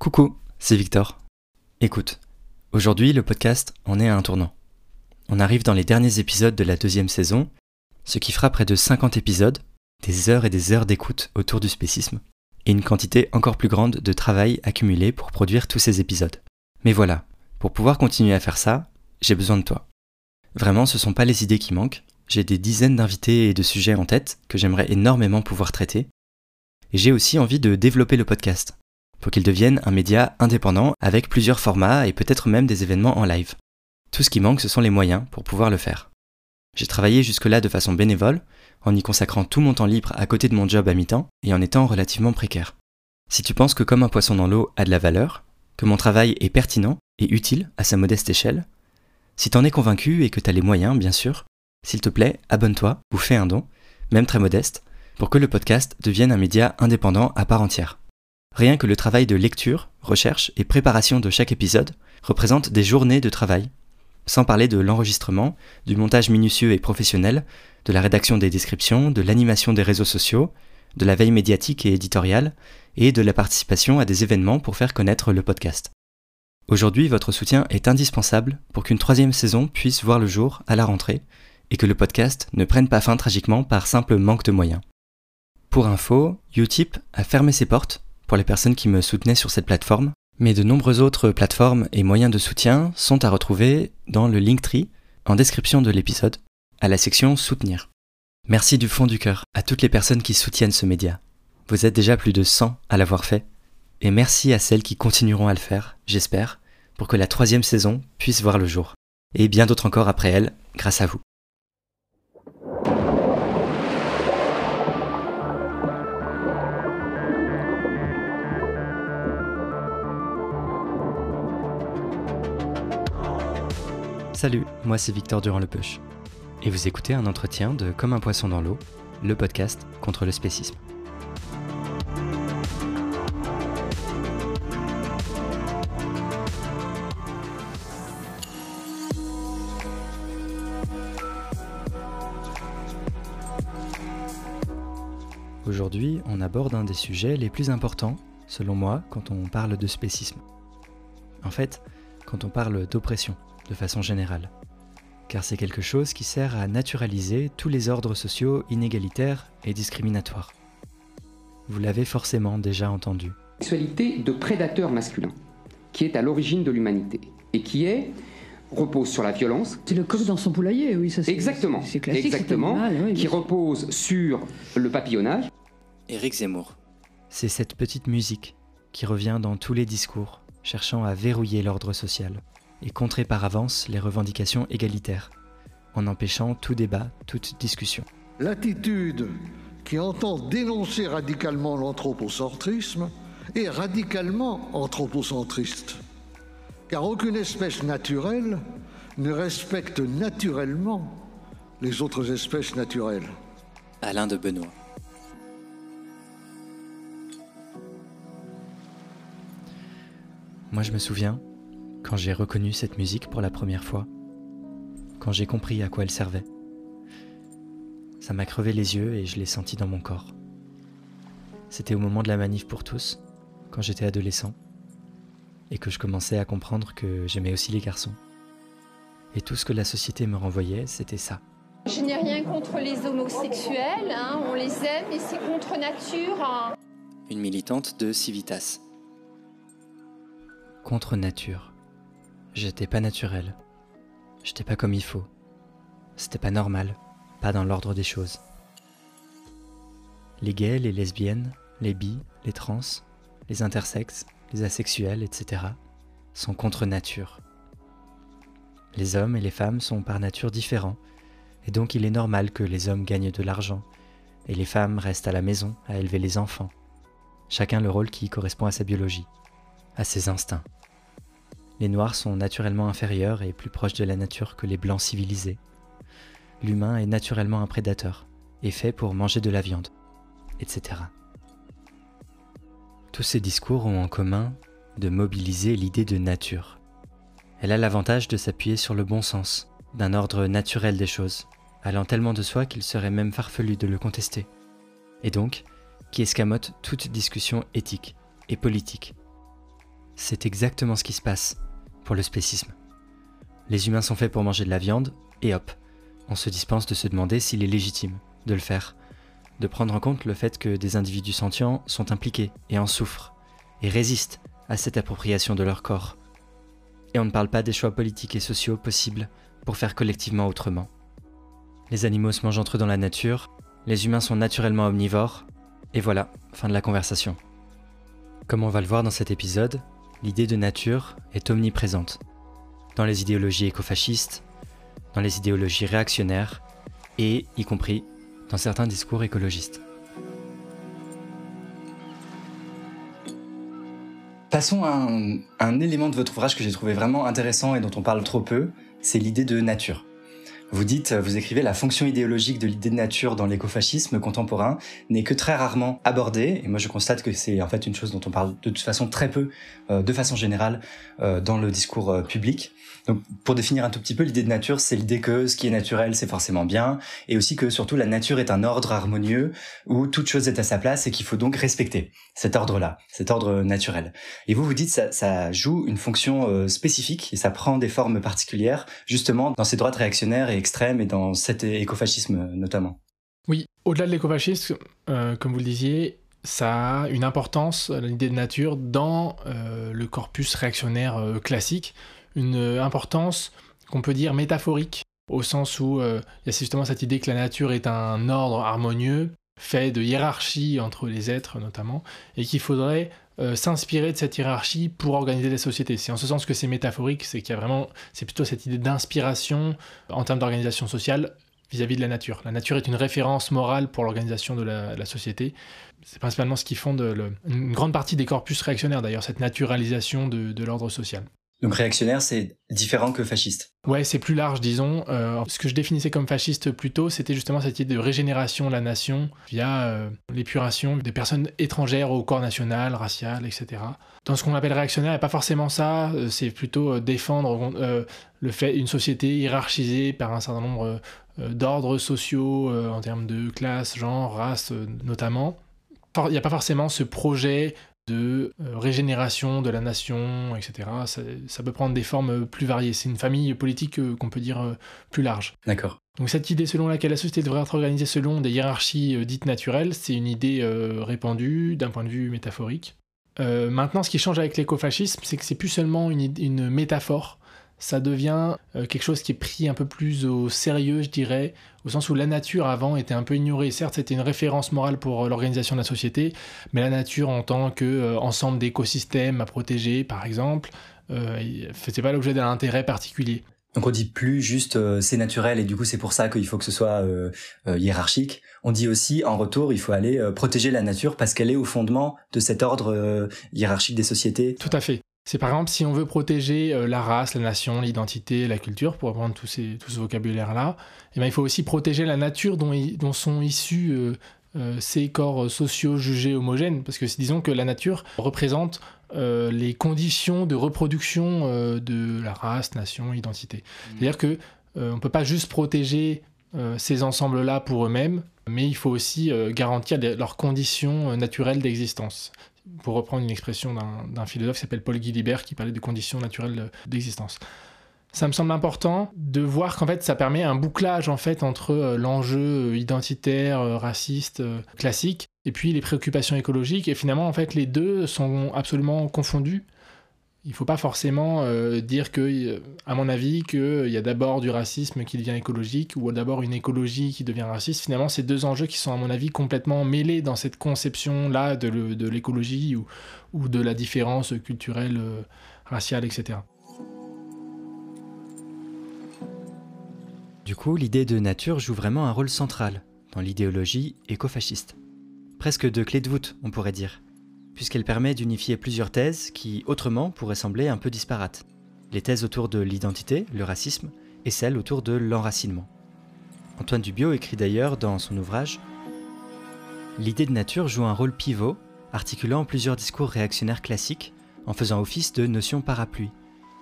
Coucou, c'est Victor. Écoute, aujourd'hui le podcast en est à un tournant. On arrive dans les derniers épisodes de la deuxième saison, ce qui fera près de 50 épisodes, des heures et des heures d'écoute autour du spécisme, et une quantité encore plus grande de travail accumulé pour produire tous ces épisodes. Mais voilà, pour pouvoir continuer à faire ça, j'ai besoin de toi. Vraiment, ce sont pas les idées qui manquent, j'ai des dizaines d'invités et de sujets en tête que j'aimerais énormément pouvoir traiter. Et j'ai aussi envie de développer le podcast, pour qu'il devienne un média indépendant avec plusieurs formats et peut-être même des événements en live. Tout ce qui manque, ce sont les moyens pour pouvoir le faire. J'ai travaillé jusque-là de façon bénévole, en y consacrant tout mon temps libre à côté de mon job à mi-temps et en étant relativement précaire. Si tu penses que comme un poisson dans l'eau a de la valeur, que mon travail est pertinent et utile à sa modeste échelle, si t'en es convaincu et que t'as les moyens, bien sûr, s'il te plaît, abonne-toi ou fais un don, même très modeste, pour que le podcast devienne un média indépendant à part entière. Rien que le travail de lecture, recherche et préparation de chaque épisode représente des journées de travail, sans parler de l'enregistrement, du montage minutieux et professionnel, de la rédaction des descriptions, de l'animation des réseaux sociaux, de la veille médiatique et éditoriale, et de la participation à des événements pour faire connaître le podcast. Aujourd'hui, votre soutien est indispensable pour qu'une troisième saison puisse voir le jour à la rentrée, et que le podcast ne prenne pas fin tragiquement par simple manque de moyens. Pour info, Utip a fermé ses portes pour les personnes qui me soutenaient sur cette plateforme, mais de nombreuses autres plateformes et moyens de soutien sont à retrouver dans le Linktree en description de l'épisode, à la section Soutenir. Merci du fond du cœur à toutes les personnes qui soutiennent ce média. Vous êtes déjà plus de 100 à l'avoir fait, et merci à celles qui continueront à le faire, j'espère, pour que la troisième saison puisse voir le jour. Et bien d'autres encore après elle, grâce à vous. Salut, moi c'est Victor Durand-Lepeuche. Et vous écoutez un entretien de Comme un poisson dans l'eau, le podcast contre le spécisme. Aujourd'hui, on aborde un des sujets les plus importants, selon moi, quand on parle de spécisme. En fait, quand on parle d'oppression de façon générale, car c'est quelque chose qui sert à naturaliser tous les ordres sociaux inégalitaires et discriminatoires. Vous l'avez forcément déjà entendu. Sexualité de prédateur masculin, qui est à l'origine de l'humanité, et qui est repose sur la violence. C'est le coq dans son poulailler, oui, ça c'est Exactement, c'est classique, exactement, oui, qui repose sur le papillonnage. Éric Zemmour. C'est cette petite musique qui revient dans tous les discours, cherchant à verrouiller l'ordre social et contrer par avance les revendications égalitaires, en empêchant tout débat, toute discussion. L'attitude qui entend dénoncer radicalement l'anthropocentrisme est radicalement anthropocentriste. Car aucune espèce naturelle ne respecte naturellement les autres espèces naturelles. Alain de Benoît. Moi je me souviens, quand j'ai reconnu cette musique pour la première fois, quand j'ai compris à quoi elle servait. Ça m'a crevé les yeux et je l'ai senti dans mon corps. C'était au moment de la manif pour tous, quand j'étais adolescent, et que je commençais à comprendre que j'aimais aussi les garçons. Et tout ce que la société me renvoyait, c'était ça. Je n'ai rien contre les homosexuels, hein, on les aime et c'est contre nature. hein. Une militante de Civitas. Contre nature. J'étais pas naturel. J'étais pas comme il faut. C'était pas normal, pas dans l'ordre des choses. Les gays, les lesbiennes, les bi, les trans, les intersexes, les asexuels, etc. sont contre nature. Les hommes et les femmes sont par nature différents, et donc il est normal que les hommes gagnent de l'argent, et les femmes restent à la maison à élever les enfants. Chacun le rôle qui correspond à sa biologie, à ses instincts. Les noirs sont naturellement inférieurs et plus proches de la nature que les blancs civilisés. L'humain est naturellement un prédateur, et fait pour manger de la viande, etc. Tous ces discours ont en commun de mobiliser l'idée de nature. Elle a l'avantage de s'appuyer sur le bon sens, d'un ordre naturel des choses, allant tellement de soi qu'il serait même farfelu de le contester, et donc qui escamote toute discussion éthique et politique. c'est exactement ce qui se passe le spécisme. Les humains sont faits pour manger de la viande, et hop, on se dispense de se demander s'il est légitime de le faire, de prendre en compte le fait que des individus sentients sont impliqués et en souffrent, et résistent à cette appropriation de leur corps. Et on ne parle pas des choix politiques et sociaux possibles pour faire collectivement autrement. Les animaux se mangent entre eux dans la nature, les humains sont naturellement omnivores, et voilà, fin de la conversation. Comme on va le voir dans cet épisode, l'idée de nature est omniprésente. Dans les idéologies écofascistes, dans les idéologies réactionnaires, et y compris dans certains discours écologistes. Passons à un, élément de votre ouvrage que j'ai trouvé vraiment intéressant et dont on parle trop peu, c'est l'idée de nature. Vous dites, vous écrivez, la fonction idéologique de l'idée de nature dans l'écofascisme contemporain n'est que très rarement abordée. Et moi, je constate que c'est en fait une chose dont on parle de toute façon très peu, euh, de façon générale, euh, dans le discours euh, public. Donc, pour définir un tout petit peu, l'idée de nature, c'est l'idée que ce qui est naturel, c'est forcément bien, et aussi que surtout la nature est un ordre harmonieux où toute chose est à sa place et qu'il faut donc respecter cet ordre-là, cet ordre naturel. Et vous vous dites, ça, ça joue une fonction spécifique et ça prend des formes particulières, justement dans ces droites réactionnaires et extrêmes et dans cet écofascisme notamment. Oui, au-delà de l'écofascisme, euh, comme vous le disiez, ça a une importance, l'idée de nature, dans euh, le corpus réactionnaire euh, classique, une importance qu'on peut dire métaphorique, au sens où il y a justement cette idée que la nature est un ordre harmonieux, fait de hiérarchie entre les êtres notamment, et qu'il faudrait s'inspirer de cette hiérarchie pour organiser la société. C'est en ce sens que c'est métaphorique, c'est qu'il y a vraiment, c'est plutôt cette idée d'inspiration en termes d'organisation sociale vis-à-vis de la nature. La nature est une référence morale pour l'organisation de la, société. C'est principalement ce qui fonde une grande partie des corpus réactionnaires, d'ailleurs, cette naturalisation de l'ordre social. Donc réactionnaire, c'est différent que fasciste. Ouais, c'est plus large, disons. Euh, ce que je définissais comme fasciste plus tôt, c'était justement cette idée de régénération de la nation via euh, l'épuration des personnes étrangères au corps national, racial, etc. Dans ce qu'on appelle réactionnaire, il n'y a pas forcément ça. Euh, c'est plutôt défendre le fait une société hiérarchisée par un certain nombre d'ordres sociaux en termes de classe, genre, race, notamment. Il n'y a pas forcément ce projet de euh, régénération de la nation, etc. Ça, peut prendre des formes plus variées. C'est une famille politique euh, qu'on peut dire euh, plus large. D'accord. Donc cette idée selon laquelle la société devrait être organisée selon des hiérarchies dites naturelles, c'est une idée répandue d'un point de vue métaphorique. maintenant, ce qui change avec l'écofascisme, c'est que c'est plus seulement une métaphore ça devient euh, quelque chose qui est pris un peu plus au sérieux, je dirais, au sens où la nature avant était un peu ignorée. Certes, c'était une référence morale pour euh, l'organisation de la société, mais la nature en tant qu'ensemble euh, d'écosystèmes à protéger, par exemple, ne faisait pas l'objet d'un intérêt particulier. Donc on dit plus juste c'est naturel et du coup c'est pour ça qu'il faut que ce soit hiérarchique. On dit aussi en retour il faut aller protéger la nature parce qu'elle est au fondement de cet ordre hiérarchique des sociétés. Tout à fait. C'est par exemple si on veut protéger euh, la race, la nation, l'identité, la culture, pour apprendre tout, ces, tout ce vocabulaire-là, eh ben, il faut aussi protéger la nature dont, dont sont issus euh, euh, ces corps sociaux jugés homogènes. Parce que disons que la nature représente les conditions de reproduction de la race, nation, identité. Mmh. C'est-à-dire que on ne peut pas juste protéger ces ensembles-là pour eux-mêmes, mais il faut aussi garantir leurs conditions naturelles d'existence pour reprendre une expression d'un philosophe qui s'appelle Paul Guilibert, qui parlait de conditions naturelles d'existence. Ça me semble important de voir qu'en fait ça permet un bouclage en fait entre euh, l'enjeu identitaire, euh, raciste, euh, classique, et puis les préoccupations écologiques. Et finalement en fait les deux sont absolument confondus il ne faut pas forcément euh, dire que, à mon avis, qu'il y a d'abord du racisme qui devient écologique ou d'abord une écologie qui devient raciste. Finalement, c'est deux enjeux qui sont, à mon avis, complètement mêlés dans cette conception-là de l'écologie ou, de la différence culturelle, euh, raciale, etc. Du coup, l'idée de nature joue vraiment un rôle central dans l'idéologie écofasciste. Presque de clé de voûte, on pourrait dire puisqu'elle permet d'unifier plusieurs thèses qui, autrement, pourraient sembler un peu disparates. Les thèses autour de l'identité, le racisme, et celles autour de l'enracinement. Antoine Dubiot écrit d'ailleurs dans son ouvrage L'idée de nature joue un rôle pivot, articulant plusieurs discours réactionnaires classiques en faisant office de notion parapluie,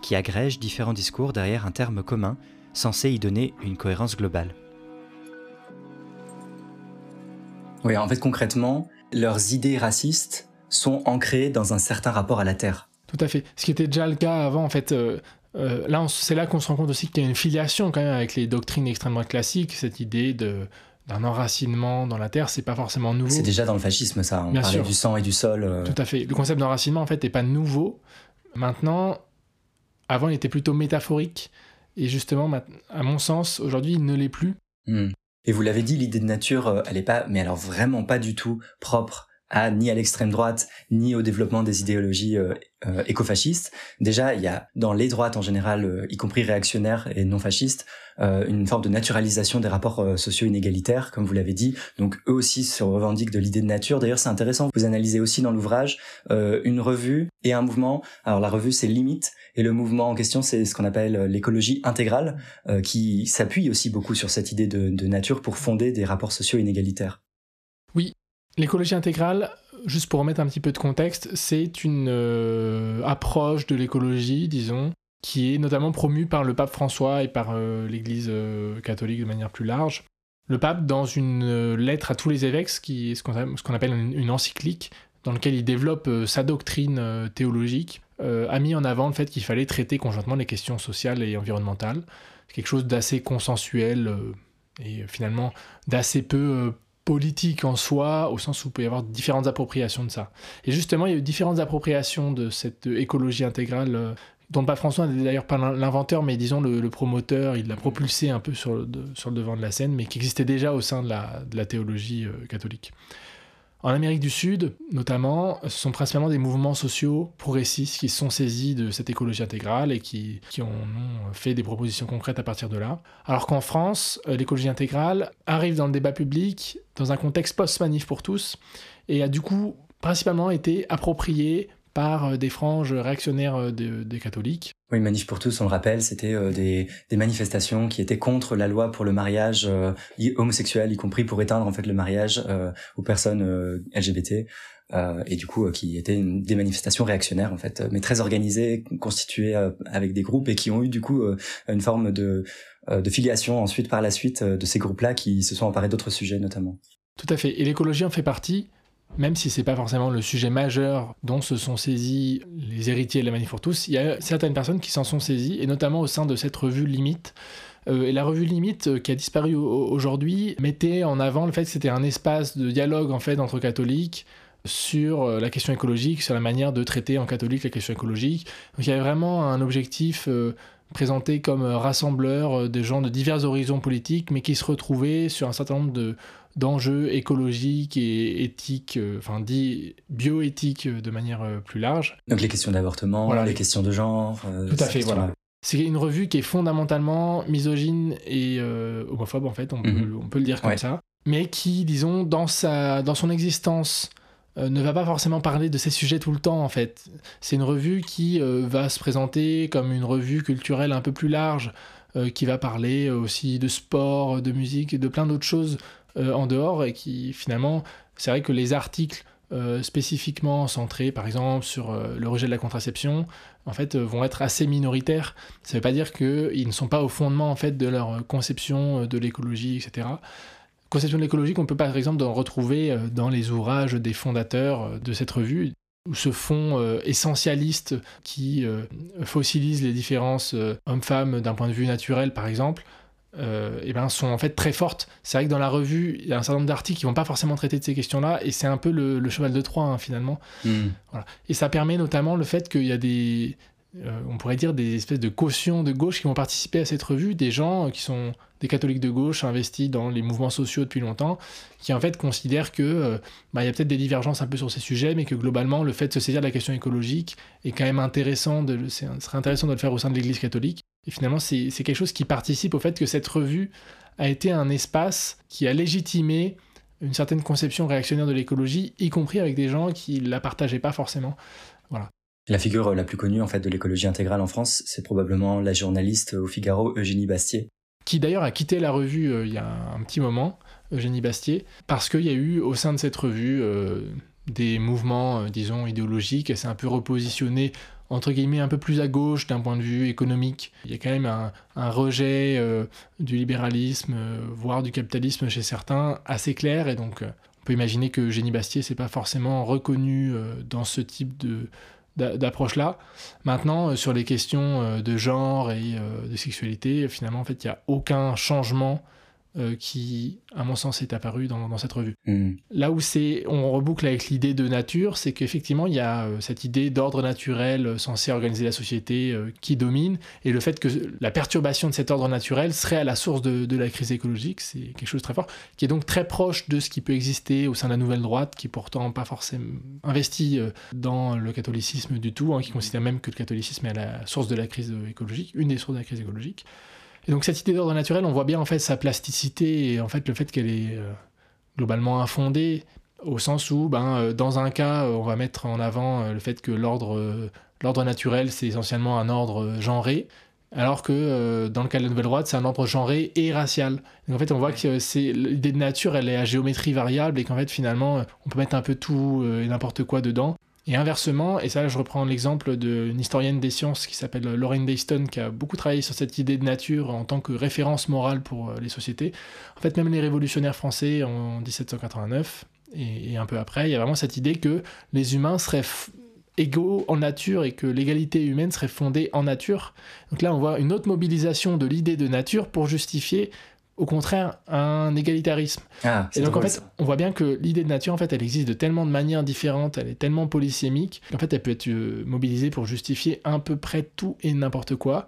qui agrègent différents discours derrière un terme commun censé y donner une cohérence globale. Oui, en fait concrètement, leurs idées racistes sont ancrés dans un certain rapport à la Terre. Tout à fait. Ce qui était déjà le cas avant, en fait. là, c'est là qu'on se rend compte aussi qu'il y a une filiation quand même avec les doctrines extrêmement classiques, cette idée de d'un enracinement dans la terre, c'est pas forcément nouveau. C'est déjà dans le fascisme, ça. On parlait du sang et du sol. Tout à fait. Le concept d'enracinement, en fait, n'est pas nouveau. Maintenant, avant, il était plutôt métaphorique. Et justement, à mon sens, aujourd'hui, il ne l'est plus. Hmm. Et vous l'avez dit, l'idée de nature, euh, elle n'est pas, mais alors vraiment pas du tout propre à ni à l'extrême droite ni au développement des idéologies euh, euh, écofascistes. Déjà, il y a dans les droites en général, euh, y compris réactionnaires et non fascistes, une forme de naturalisation des rapports sociaux inégalitaires, comme vous l'avez dit. Donc eux aussi se revendiquent de l'idée de nature. D'ailleurs, c'est intéressant. Vous analysez aussi dans l'ouvrage une revue et un mouvement. Alors la revue, c'est Limite, et le mouvement en question, c'est ce qu'on appelle l'écologie intégrale, qui s'appuie aussi beaucoup sur cette idée de, de nature pour fonder des rapports sociaux inégalitaires. L'écologie intégrale, juste pour remettre un petit peu de contexte, c'est une euh, approche de l'écologie, disons, qui est notamment promue par le pape François et par euh, l'Église euh, catholique de manière plus large. Le pape, dans une lettre à tous les évêques, ce, qu'on appelle une, encyclique, dans laquelle il développe sa doctrine théologique, a mis en avant le fait qu'il fallait traiter conjointement les questions sociales et environnementales. Quelque chose d'assez consensuel et finalement d'assez peu politique en soi, au sens où il peut y avoir différentes appropriations de ça. Et justement, il y a eu différentes appropriations de cette écologie intégrale, euh, dont pape François n'est d'ailleurs pas l'inventeur, mais disons le, promoteur, il l'a propulsé un peu sur le, sur le devant de la scène, mais qui existait déjà au sein de la, de la théologie euh, catholique. En Amérique du Sud, notamment, ce sont principalement des mouvements sociaux progressistes qui sont saisis de cette écologie intégrale et qui, qui ont fait des propositions concrètes à partir de là. Alors qu'en France, euh, l'écologie intégrale arrive dans le débat public dans un contexte post-manif pour tous et a du coup principalement été appropriée par euh, des franges réactionnaires euh, des catholiques. Oui, Manif pour tous, on le rappelle, c'était euh, des, manifestations qui étaient contre la loi pour le mariage homosexuel, y compris pour éteindre en fait le mariage aux personnes LGBT. et du coup qui étaient des manifestations réactionnaires en fait, mais très organisées, constituées avec des groupes et qui ont eu du coup une forme de, de filiation ensuite par la suite de ces groupes-là qui se sont emparés d'autres sujets notamment. Tout à fait. Et l'écologie en fait partie même si c'est pas forcément le sujet majeur dont se sont saisis les héritiers de la Manif pour tous, il y a certaines personnes qui s'en sont saisies, et notamment au sein de cette revue Limite. Euh, et la revue Limite, euh, qui a disparu aujourd'hui, mettait en avant le fait que c'était un espace de dialogue en fait entre catholiques sur euh, la question écologique, sur la manière de traiter en catholique la question écologique. Donc il y avait vraiment un objectif présenté comme rassembleur de gens de divers horizons politiques, mais qui se retrouvaient sur un certain nombre de, d'enjeux écologiques et éthiques, euh, enfin dit bioéthiques euh, de manière euh, plus large. Donc les questions d'avortement, les questions de genre. Tout à fait, voilà. C'est une revue qui est fondamentalement misogyne et homophobe en fait, on, peut, mhm. on peut, le dire comme ça, mais qui, disons, dans, sa, dans son existence, ne va pas forcément parler de ces sujets tout le temps en fait. C'est une revue qui va se présenter comme une revue culturelle un peu plus large, qui va parler aussi de sport, de musique de plein d'autres choses euh, en dehors et qui finalement, c'est vrai que les articles euh, spécifiquement centrés par exemple sur euh, le rejet de la contraception en fait vont être assez minoritaires. Ça ne veut pas dire qu'ils ne sont pas au fondement en fait de leur conception de l'écologie etc conception de l'écologie qu'on peut par exemple retrouver dans les ouvrages des fondateurs de cette revue ou ce fond essentialiste qui fossilise les différences hommes-femmes d'un point de vue naturel par exemple euh, et ben, sont en fait très fortes. C'est vrai que dans la revue, il y a un certain nombre d'articles qui vont pas forcément traiter de ces questions-là, et c'est un peu le, cheval de Troie hein, finalement. Hmm. Voilà. Et ça permet notamment le fait qu'il y a des, euh, on pourrait dire des espèces de cautions de gauche qui vont participer à cette revue, des gens qui sont des catholiques de gauche investis dans les mouvements sociaux depuis longtemps, qui en fait considèrent que euh, bah, il y a peut-être des divergences un peu sur ces sujets, mais que globalement le fait de se saisir de la question écologique est quand même intéressant, de, serait intéressant de le faire au sein de l'Église catholique. Et finalement, c'est quelque chose qui participe au fait que cette revue a été un espace qui a légitimé une certaine conception réactionnaire de l'écologie, y compris avec des gens qui la partageaient pas forcément. Voilà. La figure la plus connue en fait de l'écologie intégrale en France, c'est probablement la journaliste au Figaro Eugénie Bastier, qui d'ailleurs a quitté la revue euh, il y a un petit moment, Eugénie Bastier, parce qu'il y a eu au sein de cette revue euh, des mouvements, euh, disons, idéologiques. Elle s'est un peu repositionnée entre guillemets un peu plus à gauche d'un point de vue économique. Il y a quand même un, rejet euh, du libéralisme, euh, voire du capitalisme chez certains, assez clair. Et donc, euh, on peut imaginer que Génie Bastier s'est pas forcément reconnu dans ce type de, d'approche là. Maintenant, sur les questions de genre et de sexualité, finalement, en fait, il n'y a aucun changement euh, qui, à mon sens, est apparu dans, cette revue. Hmm. Là où c'est, on reboucle avec l'idée de nature, c'est qu'effectivement, il y a euh, cette idée d'ordre naturel euh, censé organiser la société qui domine, et le fait que la perturbation de cet ordre naturel serait à la source de, la crise écologique, c'est quelque chose de très fort, qui est donc très proche de ce qui peut exister au sein de la nouvelle droite, qui est pourtant pas forcément investi dans le catholicisme du tout, hein, qui considère même que le catholicisme est à la source de la crise écologique, une des sources de la crise écologique. Et donc cette idée d'ordre naturel, on voit bien en fait sa plasticité et en fait le fait qu'elle est euh, globalement infondée au sens où ben, euh, dans un cas on va mettre en avant le fait que l'ordre l'ordre naturel c'est essentiellement un ordre genré alors que dans le cas de la nouvelle droite c'est un ordre genré et racial. Donc en fait on voit que c'est l'idée de nature elle est à géométrie variable et qu'en fait finalement on peut mettre un peu tout et n'importe quoi dedans. Et inversement, et ça je reprends l'exemple d'une historienne des sciences qui s'appelle Lorraine Dayston, qui a beaucoup travaillé sur cette idée de nature en tant que référence morale pour euh, les sociétés. En fait, même les révolutionnaires français en 1789 et, un peu après, il y a vraiment cette idée que les humains seraient égaux en nature et que l'égalité humaine serait fondée en nature. Donc là, on voit une autre mobilisation de l'idée de nature pour justifier au contraire un égalitarisme. Ah, et donc en fait, on voit bien que l'idée de nature, en fait, elle existe de tellement de manières différentes, elle est tellement polysémique qu'en fait, elle peut être euh, mobilisée pour justifier à peu près tout et n'importe quoi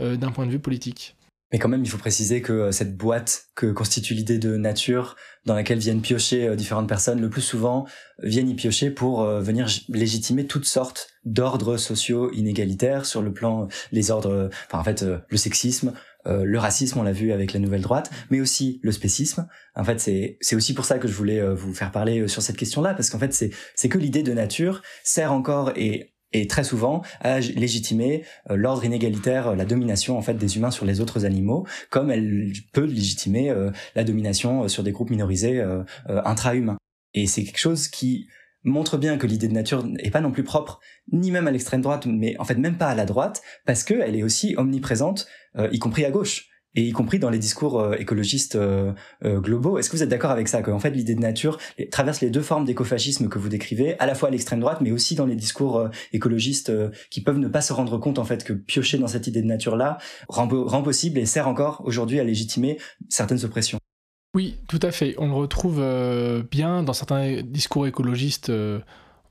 euh, d'un point de vue politique. Mais quand même, il faut préciser que euh, cette boîte que constitue l'idée de nature, dans laquelle viennent piocher différentes personnes, le plus souvent viennent y piocher pour venir légitimer toutes sortes d'ordres sociaux inégalitaires sur le plan les ordres, enfin en fait le sexisme, euh, le racisme, on l'a vu avec la nouvelle droite, mais aussi le spécisme. En fait, c'est c'est aussi pour ça que je voulais euh, vous faire parler euh, sur cette question-là, parce qu'en fait, c'est c'est que l'idée de nature sert encore et et très souvent à légitimer l'ordre inégalitaire, la domination en fait des humains sur les autres animaux, comme elle peut légitimer la domination sur des groupes minorisés intra-humains. Et c'est quelque chose qui montre bien que l'idée de nature n'est pas non plus propre, ni même à l'extrême droite, mais en fait même pas à la droite, parce qu'elle est aussi omniprésente, euh, y compris à gauche, et y compris dans les discours euh, écologistes euh, globaux. Est-ce que vous êtes d'accord avec ça, qu'en fait l'idée de nature traverse les deux formes d'écofascisme que vous décrivez, à la fois à l'extrême droite, mais aussi dans les discours écologistes qui peuvent ne pas se rendre compte en fait que piocher dans cette idée de nature-là rend, rend possible et sert encore aujourd'hui à légitimer certaines oppressions? Oui, tout à fait. On le retrouve euh, bien dans certains discours écologistes euh,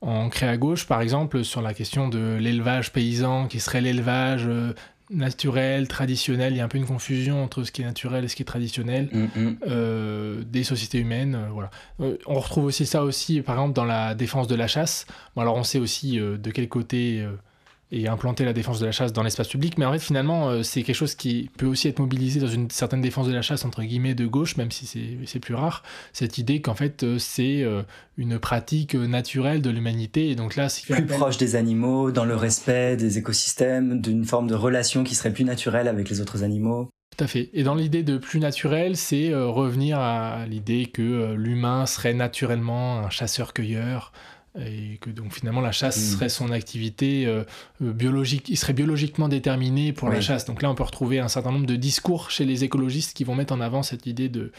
ancrés à gauche, par exemple sur la question de l'élevage paysan, qui serait l'élevage euh, naturel, traditionnel. Il y a un peu une confusion entre ce qui est naturel et ce qui est traditionnel mm, mm. des sociétés humaines. voilà. on retrouve aussi ça aussi, par exemple, dans la défense de la chasse. alors on sait aussi de quel côté et implanter la défense de la chasse dans l'espace public. Mais en fait, finalement, euh, c'est quelque chose qui peut aussi être mobilisé dans une certaine défense de la chasse, entre guillemets, de gauche, même si c'est plus rare. Cette idée qu'en fait, euh, c'est euh, une pratique naturelle de l'humanité. Et donc là, c'est plus proche des animaux, dans le respect des écosystèmes, d'une forme de relation qui serait plus naturelle avec les autres animaux. Tout à fait. Et dans l'idée de plus naturel, c'est revenir à l'idée que l'humain serait naturellement un chasseur-cueilleur, et que donc finalement la chasse mm. serait son activité euh, euh, biologique, il serait biologiquement déterminé pour la chasse. Donc là, on peut retrouver un certain nombre de discours chez les écologistes qui vont mettre en avant cette idée de,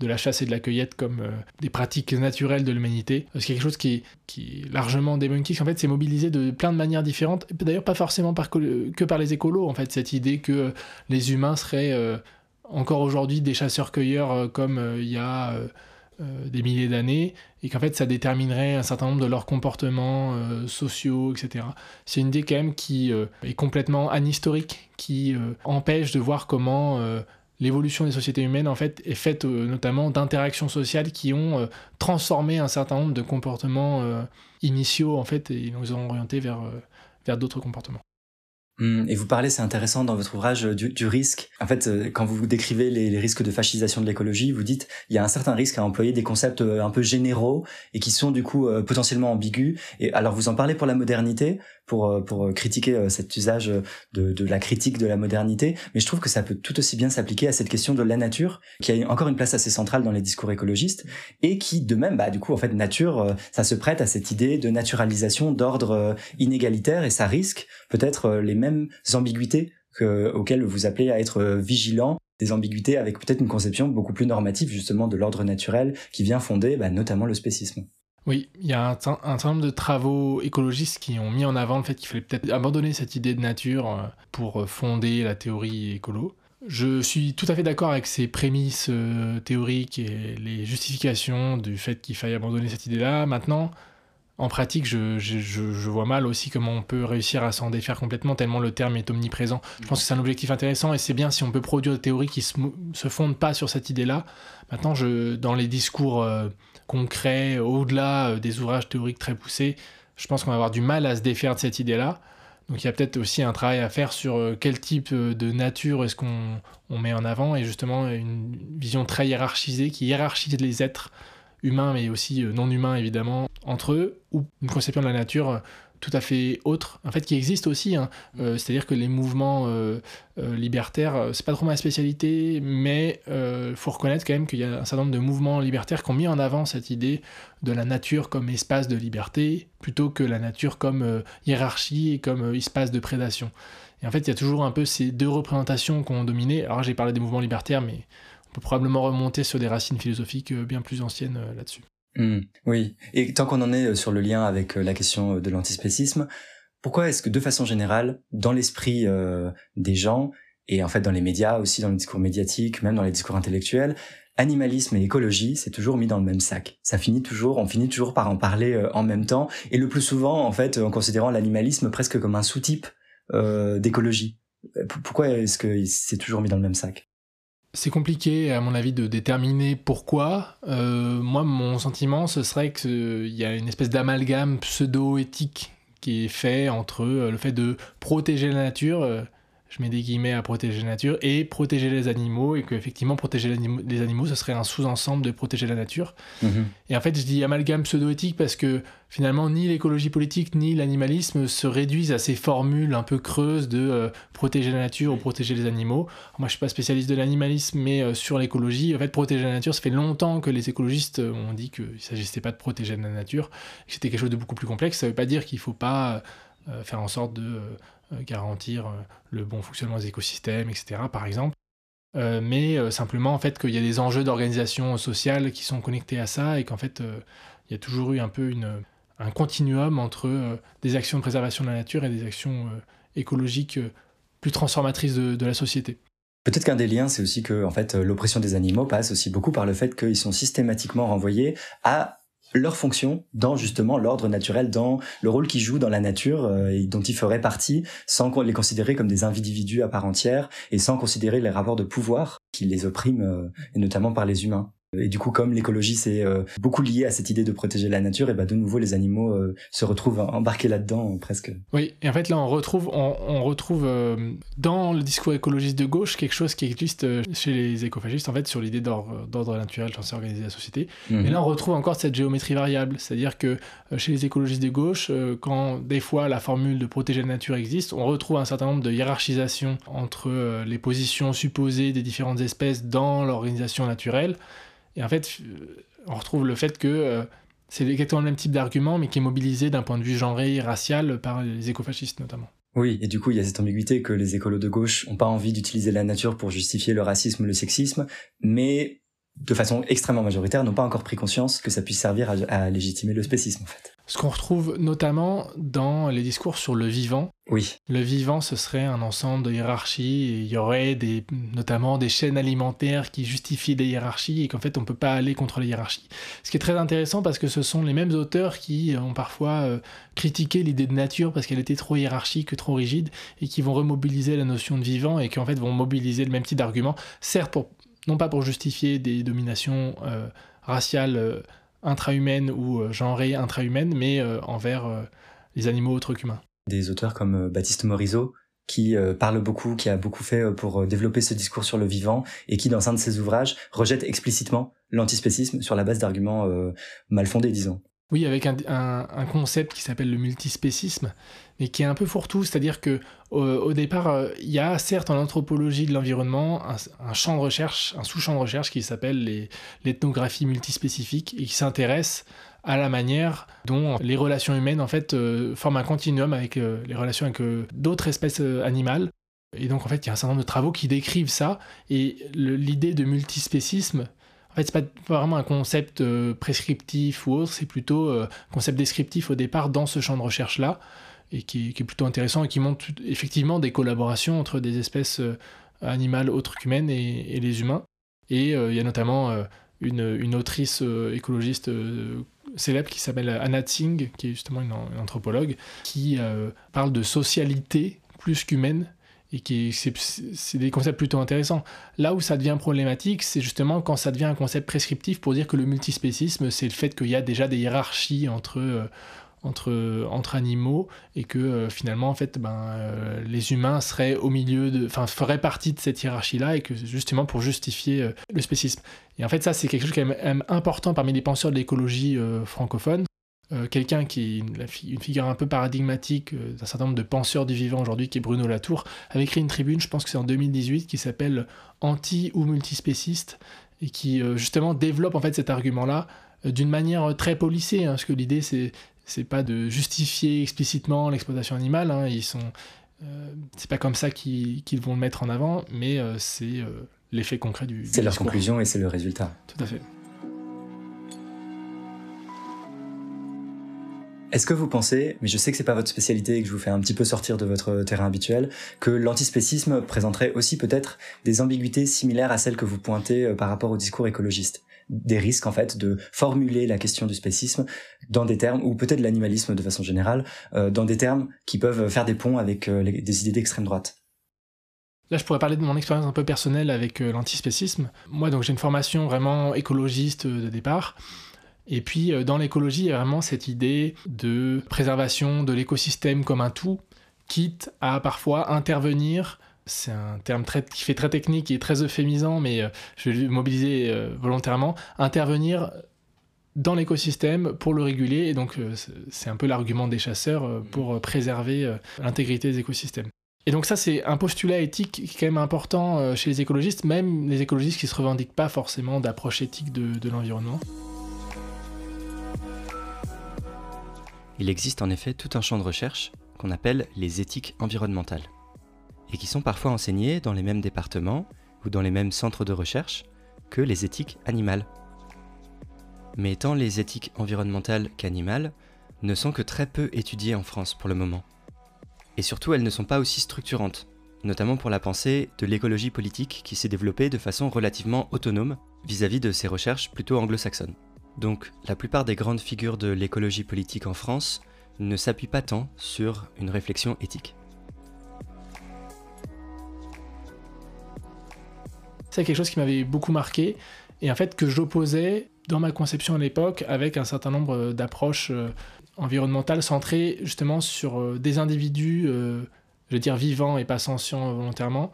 de la chasse et de la cueillette comme euh, des pratiques naturelles de l'humanité. C'est quelque chose qui, qui est largement débunké. En fait, c'est mobilisé de plein de manières différentes. D'ailleurs, pas forcément par, que par les écolos. En fait, cette idée que les humains seraient encore aujourd'hui des chasseurs-cueilleurs comme il y a euh, des milliers d'années et qu'en fait ça déterminerait un certain nombre de leurs comportements euh, sociaux, etc. C'est une idée quand même qui euh, est complètement anhistorique, qui empêche de voir comment l'évolution des sociétés humaines en fait est faite notamment d'interactions sociales qui ont transformé un certain nombre de comportements initiaux en fait et nous ont orientés vers, vers d'autres comportements. Hum, et vous parlez, c'est intéressant dans votre ouvrage euh, du, risque. En fait, euh, quand vous décrivez les, risques de fascisation de l'écologie, vous dites il y a un certain risque à employer des concepts euh, un peu généraux et qui sont du coup potentiellement ambigus. Et alors vous en parlez pour la modernité, pour pour critiquer cet usage de, de la critique de la modernité, mais je trouve que ça peut tout aussi bien s'appliquer à cette question de la nature, qui a encore une place assez centrale dans les discours écologistes et qui de même, bah du coup en fait nature, ça se prête à cette idée de naturalisation d'ordre inégalitaire et ça risque peut-être les mêmes mêmes ambiguïtés auxquelles vous appelez à être vigilant, des ambiguïtés avec peut-être une conception beaucoup plus normative justement de l'ordre naturel qui vient fonder bah, notamment le spécisme. Oui, il y a un, certain nombre de travaux écologistes qui ont mis en avant le fait qu'il fallait peut-être abandonner cette idée de nature euh, pour euh, fonder la théorie écolo. Je suis tout à fait d'accord avec ces prémices euh, théoriques et les justifications du fait qu'il faille abandonner cette idée-là. Maintenant, en pratique, je, vois mal aussi comment on peut réussir à s'en défaire complètement, tellement le terme est omniprésent. Je pense que c'est un objectif intéressant et c'est bien si on peut produire des théories qui ne se, fondent pas sur cette idée-là. Maintenant, je, dans les discours euh, concrets, au-delà euh, des ouvrages théoriques très poussés, je pense qu'on va avoir du mal à se défaire de cette idée-là. Donc il y a peut-être aussi un travail à faire sur euh, quel type de nature est-ce qu'on met en avant et justement une vision très hiérarchisée qui hiérarchise les êtres humains mais aussi non humains évidemment entre eux, ou une conception de la nature euh, tout à fait autre, en fait, qui existe aussi. Hein. Euh, c'est-à-dire que les mouvements libertaires, c'est pas trop ma spécialité, mais faut reconnaître quand même qu'il y a un certain nombre de mouvements libertaires qui ont mis en avant cette idée de la nature comme espace de liberté, plutôt que la nature comme hiérarchie et comme espace de prédation. Et en fait, il y a toujours un peu ces deux représentations qui ont dominé. Alors, j'ai parlé des mouvements libertaires, mais peut probablement remonter sur des racines philosophiques euh, bien plus anciennes euh, là-dessus. Hmm, oui, et tant qu'on en est euh, sur le lien avec la question de l'antispécisme, pourquoi est-ce que de façon générale, dans l'esprit des gens, et en fait dans les médias aussi, dans le discours médiatique, même dans les discours intellectuels, animalisme et écologie, c'est toujours mis dans le même sac? Ça finit toujours, on finit toujours par en parler en même temps, et le plus souvent, en fait, en considérant l'animalisme presque comme un sous-type d'écologie. Pourquoi est-ce que c'est toujours mis dans le même sac? C'est compliqué, à mon avis, de déterminer pourquoi. Euh, moi, mon sentiment, ce serait qu'il y a une espèce d'amalgame pseudo-éthique qui est fait entre euh, le fait de protéger la nature, euh, je mets des guillemets à protéger la nature, et protéger les animaux, et qu'effectivement, protéger les animaux, ce serait un sous-ensemble de protéger la nature. Mhm. Et en fait, je dis amalgame pseudo-éthique parce que finalement, ni l'écologie politique, ni l'animalisme se réduisent à ces formules un peu creuses de euh, protéger la nature ou protéger les animaux. moi, je suis pas spécialiste de l'animalisme, mais euh, sur l'écologie, en fait, protéger la nature, ça fait longtemps que les écologistes euh, ont dit qu'il ne s'agissait pas de protéger la nature, que c'était quelque chose de beaucoup plus complexe. Ça ne veut pas dire qu'il ne faut pas faire en sorte de euh, garantir euh, le bon fonctionnement des écosystèmes, etc., par exemple. Euh, mais simplement en fait qu'il y a des enjeux d'organisation sociale qui sont connectés à ça et qu'en fait il y a toujours eu un peu un continuum entre des actions de préservation de la nature et des actions écologiques plus transformatrices de, de la société. Peut-être qu'un des liens, c'est aussi que en fait, l'oppression des animaux passe aussi beaucoup par le fait qu'ils sont systématiquement renvoyés à leur fonction dans justement l'ordre naturel, dans le rôle qu'ils jouent dans la nature euh, et dont ils feraient partie, sans les considérer comme des individus à part entière et sans considérer les rapports de pouvoir qui les oppriment, euh, et notamment par les humains. Et du coup, comme l'écologie c'est euh, beaucoup lié à cette idée de protéger la nature, et bah de nouveau les animaux euh, se retrouvent embarqués là-dedans presque. Oui, et en fait là on retrouve, on, retrouve euh, dans le discours écologiste de gauche quelque chose qui existe chez les écofascistes en fait sur l'idée d'ordre naturel censé organiser la société. Mais mhm. là on retrouve encore cette géométrie variable, c'est-à-dire que chez les écologistes de gauche, quand des fois la formule de protéger la nature existe, on retrouve un certain nombre de hiérarchisations entre les positions supposées des différentes espèces dans l'organisation naturelle. Et en fait, euh, on retrouve le fait que euh, c'est exactement le même type d'argument, mais qui est mobilisé d'un point de vue genré, racial, par les écofascistes notamment. Oui, et du coup, il y a cette ambiguïté que les écolos de gauche n'ont pas envie d'utiliser la nature pour justifier le racisme le sexisme, mais de façon extrêmement majoritaire, n'ont pas encore pris conscience que ça puisse servir à, légitimer le spécisme, en fait. Ce qu'on retrouve notamment dans les discours sur le vivant. Oui. Le vivant, ce serait un ensemble de hiérarchies, et il y aurait des, notamment des chaînes alimentaires qui justifient des hiérarchies, et qu'en fait, on ne peut pas aller contre les hiérarchies. Ce qui est très intéressant parce que ce sont les mêmes auteurs qui ont parfois euh, critiqué l'idée de nature parce qu'elle était trop hiérarchique, trop rigide, et qui vont remobiliser la notion de vivant, et qui en fait vont mobiliser le même type d'argument, certes pour non pas pour justifier des dominations euh, raciales euh, intra-humaines ou euh, genrées intra-humaines, mais envers les animaux autres qu'humains. Des auteurs comme Baptiste Morisot, qui parle beaucoup, qui a beaucoup fait pour développer ce discours sur le vivant, et qui, dans un de ses ouvrages, rejette explicitement l'antispécisme sur la base d'arguments mal fondés, disons. Oui, avec un, concept qui s'appelle le multispécisme, mais qui est un peu fourre-tout, c'est-à-dire que au, départ, euh, il y a certes en anthropologie de l'environnement un, champ de recherche, un sous-champ de recherche qui s'appelle l'ethnographie multispécifique et qui s'intéresse à la manière dont les relations humaines en fait euh, forment un continuum avec euh, les relations avec d'autres espèces animales. Et donc en fait, il y a un certain nombre de travaux qui décrivent ça et l'idée de multispécisme En fait, c'est pas, vraiment un concept prescriptif ou autre, c'est plutôt un concept descriptif au départ dans ce champ de recherche-là, et qui, est plutôt intéressant et qui montre effectivement des collaborations entre des espèces animales autres qu'humaines et, les humains. Et il y a notamment une, autrice écologiste célèbre qui s'appelle Anna Tsing, qui est justement une, anthropologue, qui euh, parle de socialité plus qu'humaine et qui c'est des concepts plutôt intéressants. Là où ça devient problématique, c'est justement quand ça devient un concept prescriptif pour dire que le multispécisme, c'est le fait qu'il y a déjà des hiérarchies entre, euh, entre, entre animaux et que euh, finalement en fait ben, euh, les humains seraient au milieu de enfin feraient partie de cette hiérarchie là et que justement pour justifier euh, le spécisme et en fait ça c'est quelque chose qui est important parmi les penseurs de l'écologie francophone quelqu'un qui est une, figure un peu paradigmatique d'un certain nombre de penseurs du vivant aujourd'hui, qui est Bruno Latour, avait écrit une tribune, je pense que c'est en 2018, qui s'appelle Anti ou multispéciste, et qui justement développe en fait cet argument-là d'une manière très polissée, hein, parce que l'idée c'est c'est pas de justifier explicitement l'exploitation animale. Hein, ils sont, euh, c'est pas comme ça qu'ils vont le mettre en avant, mais euh, c'est euh, l'effet concret du. C'est leur conclusion et c'est le résultat. Tout à fait. Est-ce que vous pensez, mais je sais que c'est pas votre spécialité et que je vous fais un petit peu sortir de votre terrain habituel, que l'antispécisme présenterait aussi peut-être des ambiguïtés similaires à celles que vous pointez par rapport au discours écologiste? Des risques en fait de formuler la question du spécisme dans des termes ou peut-être l'animalisme de façon générale euh, dans des termes qui peuvent faire des ponts avec euh, des idées d'extrême droite. Là, je pourrais parler de mon expérience un peu personnelle avec euh, l'antispécisme. Moi, donc, j'ai une formation vraiment écologiste de départ. Et puis, dans l'écologie, il y a vraiment cette idée de préservation de l'écosystème comme un tout, quitte à parfois intervenir c'est un terme très, qui fait très technique et très euphémisant, mais euh, je vais le mobiliser euh, volontairement, intervenir dans l'écosystème pour le réguler. Et donc, euh, c'est un peu l'argument des chasseurs pour préserver l'intégrité des écosystèmes. Et donc ça, c'est un postulat éthique qui est quand même important chez les écologistes, même les écologistes qui ne se revendiquent pas forcément d'approche éthique de l'environnement. Il existe en effet tout un champ de recherche qu'on appelle les éthiques environnementales et qui sont parfois enseignés dans les mêmes départements ou dans les mêmes centres de recherche que les éthiques animales. Mais tant les éthiques environnementales qu'animales ne sont que très peu étudiées en France pour le moment. Et surtout, elles ne sont pas aussi structurantes, notamment pour la pensée de l'écologie politique qui s'est développée de façon relativement autonome vis-à-vis de ces recherches plutôt anglo-saxonnes. Donc, la plupart des grandes figures de l'écologie politique en France ne s'appuient pas tant sur une réflexion éthique. C'est quelque chose qui m'avait beaucoup marqué et en fait que j'opposais dans ma conception à l'époque avec un certain nombre euh, d'approches euh, environnementales centrées justement sur euh, des individus, je veux dire vivants et pas sentients volontairement,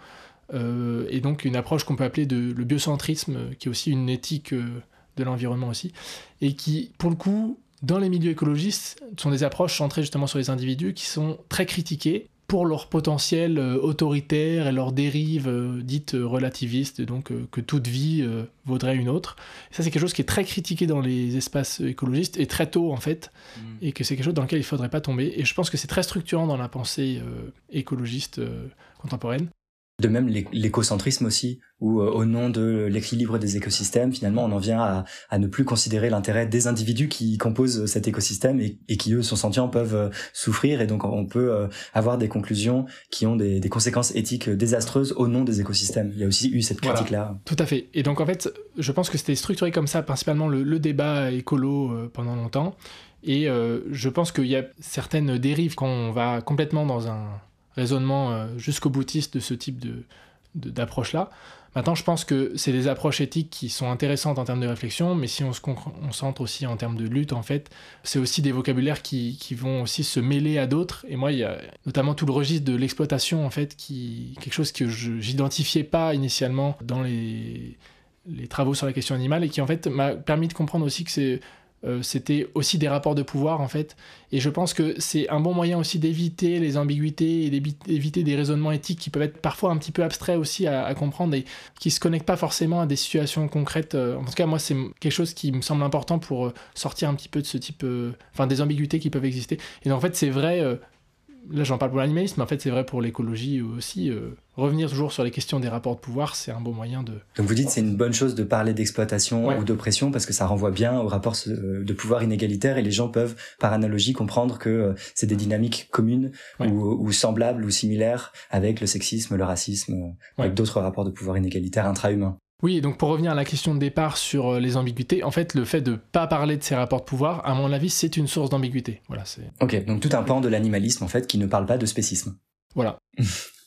et donc une approche qu'on peut appeler de, le biocentrisme, qui est aussi une éthique de l'environnement aussi, et qui, pour le coup, dans les milieux écologistes, sont des approches centrées justement sur les individus qui sont très critiquées pour leur potentiel euh, autoritaire et leur dérive euh, dite euh, relativiste, donc que toute vie vaudrait une autre. ça, c'est quelque chose qui est très critiqué dans les espaces écologistes et très tôt en fait, mm. et que c'est quelque chose dans lequel il ne faudrait pas tomber. Et je pense que c'est très structurant dans la pensée écologiste contemporaine. De même l'écocentrisme aussi, où euh, au nom de l'équilibre des écosystèmes, finalement, on en vient à, à ne plus considérer l'intérêt des individus qui composent cet écosystème et, et, qui, eux, sont sentients, peuvent euh, souffrir. Et donc, on peut euh, avoir des conclusions qui ont des, des, conséquences éthiques désastreuses au nom des écosystèmes. Il y a aussi eu cette critique-là. tout à fait. Et donc, en fait, je pense que c'était structuré comme ça, principalement le, le débat écolo pendant longtemps. Et je pense qu'il y a certaines dérives quand on va complètement dans un raisonnement euh, jusqu'au boutiste de ce type d'approche-là. Maintenant, je pense que c'est des approches éthiques qui sont intéressantes en termes de réflexion, mais si on se concentre aussi en termes de lutte, en fait, c'est aussi des vocabulaires qui, qui, vont aussi se mêler à d'autres. Et moi, il y a notamment tout le registre de l'exploitation, en fait, qui quelque chose que je n'identifiais pas initialement dans les, les travaux sur la question animale et qui, en fait, m'a permis de comprendre aussi que c'est euh, c'était aussi des rapports de pouvoir en fait. Et je pense que c'est un bon moyen aussi d'éviter les ambiguïtés et d'éviter des raisonnements éthiques qui peuvent être parfois un petit peu abstraits aussi à, comprendre et qui se connectent pas forcément à des situations concrètes. Euh, en tout cas, moi, c'est quelque chose qui me semble important pour euh, sortir un petit peu de ce type, enfin des ambiguïtés qui peuvent exister. Et en fait, c'est vrai là j'en parle pour l'animalisme, mais en fait c'est vrai pour l'écologie aussi. Euh, revenir toujours sur les questions des rapports de pouvoir, c'est un bon moyen de... Donc vous dites c'est une bonne chose de parler d'exploitation ou d'oppression parce que ça renvoie bien aux rapports euh, de pouvoir inégalitaires et les gens peuvent par analogie comprendre que euh, c'est des dynamiques communes ou, semblables ou similaires avec le sexisme, le racisme, avec d'autres rapports de pouvoir inégalitaires intra-humains. Oui, donc pour revenir à la question de départ sur euh, les ambiguïtés, en fait, le fait de pas parler de ces rapports de pouvoir, à mon avis, c'est une source d'ambiguïté. Voilà, c'est. Ok, donc tout un pan de l'animalisme en fait qui ne parle pas de spécisme. Voilà.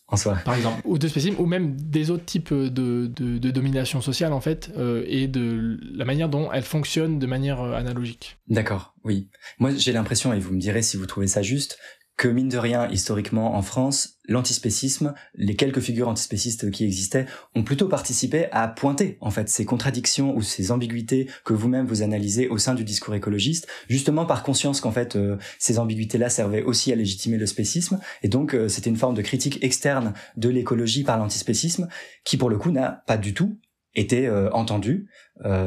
en soi. Par exemple, ou de spécisme, ou même des autres types de, de, domination sociale en fait, euh, et de la manière dont elle fonctionne de manière euh, analogique. D'accord, oui. Moi, j'ai l'impression, et vous me direz si vous trouvez ça juste, que mine de rien, historiquement en France, l'antispécisme, les quelques figures antispécistes qui existaient, ont plutôt participé à pointer en fait ces contradictions ou ces ambiguïtés que vous-même vous analysez au sein du discours écologiste, justement par conscience qu'en fait euh, ces ambiguïtés-là servaient aussi à légitimer le spécisme, et donc euh, c'était une forme de critique externe de l'écologie par l'antispécisme, qui pour le coup n'a pas du tout été euh, entendue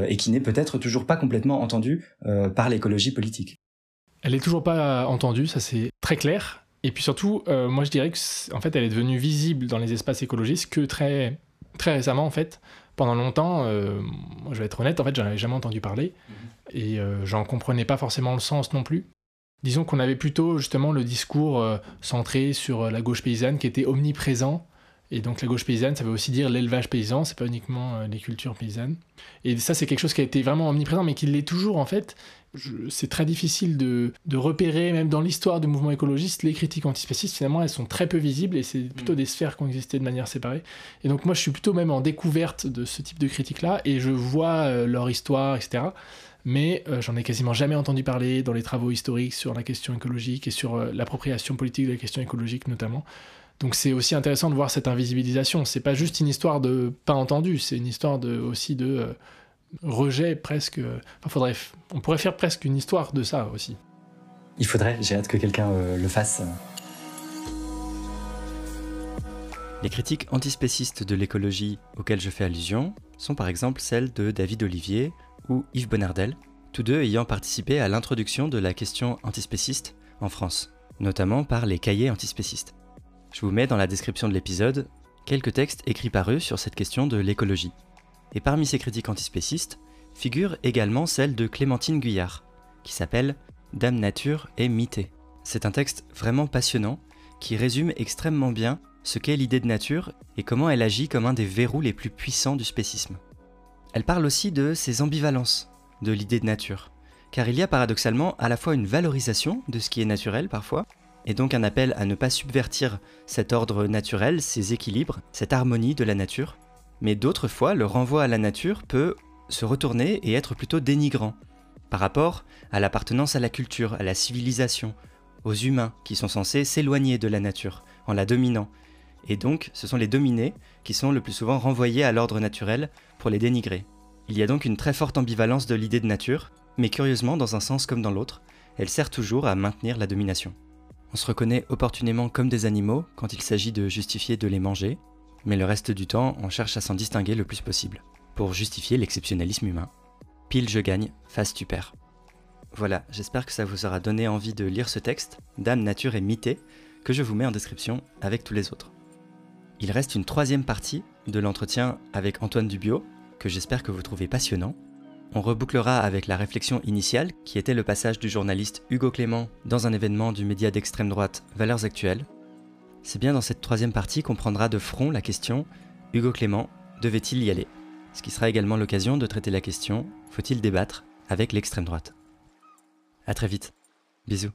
et qui n'est peut-être toujours pas complètement entendue par l'écologie politique. Elle est toujours pas entendue, ça c'est très clair. Et puis surtout, euh, moi je dirais que en fait, elle est devenue visible dans les espaces écologistes que très très récemment en fait. Pendant longtemps, euh, moi je vais être honnête, en fait, j'en avais jamais entendu parler mhm. et euh, j'en comprenais pas forcément le sens non plus. Disons qu'on avait plutôt justement le discours centré sur la gauche paysanne qui était omniprésent et donc la gauche paysanne, ça veut aussi dire l'élevage paysan, c'est pas uniquement les cultures paysannes. Et ça, c'est quelque chose qui a été vraiment omniprésent, mais qui l'est toujours en fait c'est très difficile de, repérer, même dans l'histoire du mouvement écologiste, les critiques antispécistes, finalement, elles sont très peu visibles et c'est plutôt mm. des sphères qui ont existé de manière séparée. Et donc, moi, je suis plutôt même en découverte de ce type de critiques-là et je vois euh, leur histoire, etc. Mais euh, j'en ai quasiment jamais entendu parler dans les travaux historiques sur la question écologique et sur euh, l'appropriation politique de la question écologique, notamment. Donc c'est aussi intéressant de voir cette invisibilisation. C'est pas juste une histoire de pas entendu, c'est une histoire de, aussi de rejet presque. Enfin, faudrait, on pourrait faire presque une histoire de ça aussi. Il faudrait, j'ai hâte que quelqu'un euh, le fasse. Les critiques antispécistes de l'écologie auxquelles je fais allusion sont par exemple celles de David Olivier ou Yves Bonnardel, tous deux ayant participé à l'introduction de la question antispéciste en France, notamment par les cahiers antispécistes. Je vous mets dans la description de l'épisode quelques textes écrits par eux sur cette question de l'écologie. Et parmi ces critiques antispécistes figure également celle de Clémentine Guyard, qui s'appelle Dame Nature et Mité. C'est un texte vraiment passionnant qui résume extrêmement bien ce qu'est l'idée de nature et comment elle agit comme un des verrous les plus puissants du spécisme. Elle parle aussi de ces ambivalences de l'idée de nature, car il y a paradoxalement à la fois une valorisation de ce qui est naturel parfois, et donc un appel à ne pas subvertir cet ordre naturel, ces équilibres, cette harmonie de la nature, mais d'autres fois, le renvoi à la nature peut se retourner et être plutôt dénigrant par rapport à l'appartenance à la culture, à la civilisation, aux humains qui sont censés s'éloigner de la nature en la dominant. Et donc, ce sont les dominés qui sont le plus souvent renvoyés à l'ordre naturel pour les dénigrer. Il y a donc une très forte ambivalence de l'idée de nature, mais curieusement, dans un sens comme dans l'autre, elle sert toujours à maintenir la domination. On se reconnaît opportunément comme des animaux quand il s'agit de justifier de les manger, mais le reste du temps, on cherche à s'en distinguer le plus possible, pour justifier l'exceptionnalisme humain. Pile je gagne, face tu perds. Voilà, j'espère que ça vous aura donné envie de lire ce texte, Dame, Nature et Mité, que je vous mets en description avec tous les autres. Il reste une troisième partie de l'entretien avec Antoine Dubio, que j'espère que vous trouvez passionnant. On rebouclera avec la réflexion initiale, qui était le passage du journaliste Hugo Clément dans un événement du média d'extrême droite Valeurs Actuelles, c'est bien dans cette troisième partie qu'on prendra de front la question Hugo Clément devait-il y aller? Ce qui sera également l'occasion de traiter la question faut-il débattre avec l'extrême droite? A très vite. Bisous.